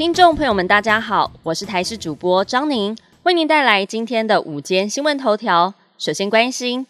听众朋友们，大家好，我是台视主播张宁，为您带来今天的午间新闻头条。首先关心，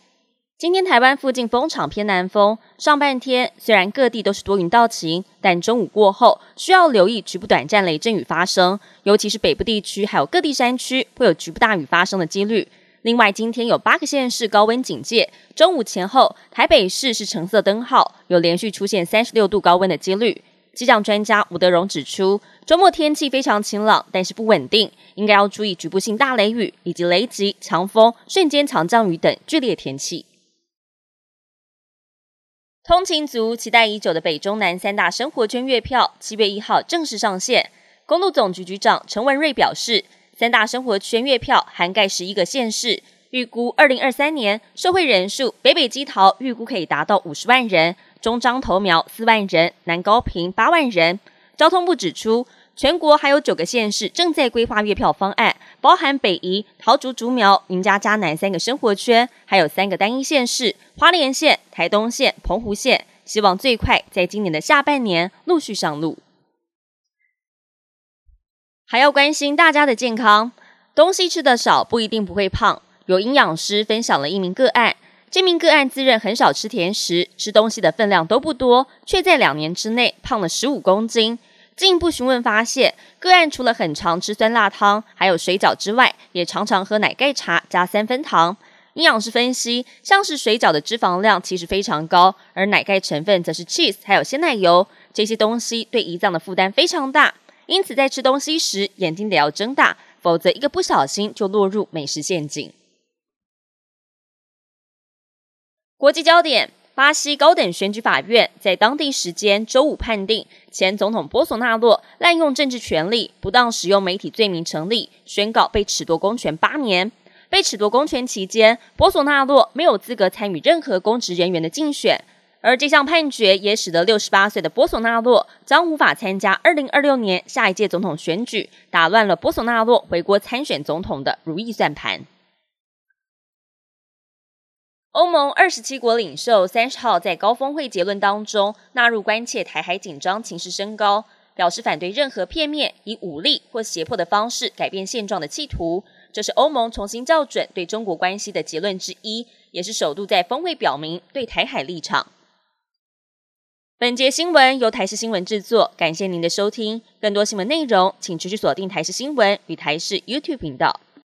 今天台湾附近风场偏南风，上半天虽然各地都是多云到晴，但中午过后需要留意局部短暂雷阵雨发生，尤其是北部地区还有各地山区会有局部大雨发生的几率。另外，今天有八个县市高温警戒，中午前后台北市是橙色灯号，有连续出现三十六度高温的几率。气象专家吴德荣指出，周末天气非常晴朗，但是不稳定，应该要注意局部性大雷雨以及雷击、强风、瞬间强降雨等剧烈天气。通勤族期待已久的北中南三大生活圈月票，七月一号正式上线。公路总局局长陈文瑞表示，三大生活圈月票涵盖十一个县市，预估二零二三年社会人数，北北基桃预估可以达到五十万人。中彰投苗四万人，南高平八万人。交通部指出，全国还有九个县市正在规划月票方案，包含北宜、桃竹竹苗、云家嘉南三个生活圈，还有三个单一县市：花莲县、台东县、澎湖县。希望最快在今年的下半年陆续上路。还要关心大家的健康，东西吃的少不一定不会胖。有营养师分享了一名个案。这名个案自认很少吃甜食，吃东西的分量都不多，却在两年之内胖了十五公斤。进一步询问发现，个案除了很常吃酸辣汤，还有水饺之外，也常常喝奶盖茶加三分糖。营养师分析，像是水饺的脂肪量其实非常高，而奶盖成分则是 cheese 还有鲜奶油，这些东西对胰脏的负担非常大。因此在吃东西时，眼睛得要睁大，否则一个不小心就落入美食陷阱。国际焦点：巴西高等选举法院在当地时间周五判定前总统波索纳洛滥用政治权力、不当使用媒体罪名成立，宣告被褫夺公权八年。被褫夺公权期间，波索纳洛没有资格参与任何公职人员的竞选。而这项判决也使得六十八岁的波索纳洛将无法参加二零二六年下一届总统选举，打乱了波索纳洛回国参选总统的如意算盘。欧盟二十七国领袖三十号在高峰会结论当中纳入关切台海紧张情势升高，表示反对任何片面以武力或胁迫的方式改变现状的企图。这是欧盟重新校准对中国关系的结论之一，也是首度在峰会表明对台海立场。本节新闻由台视新闻制作，感谢您的收听。更多新闻内容，请持续锁定台视新闻与台视 YouTube 频道。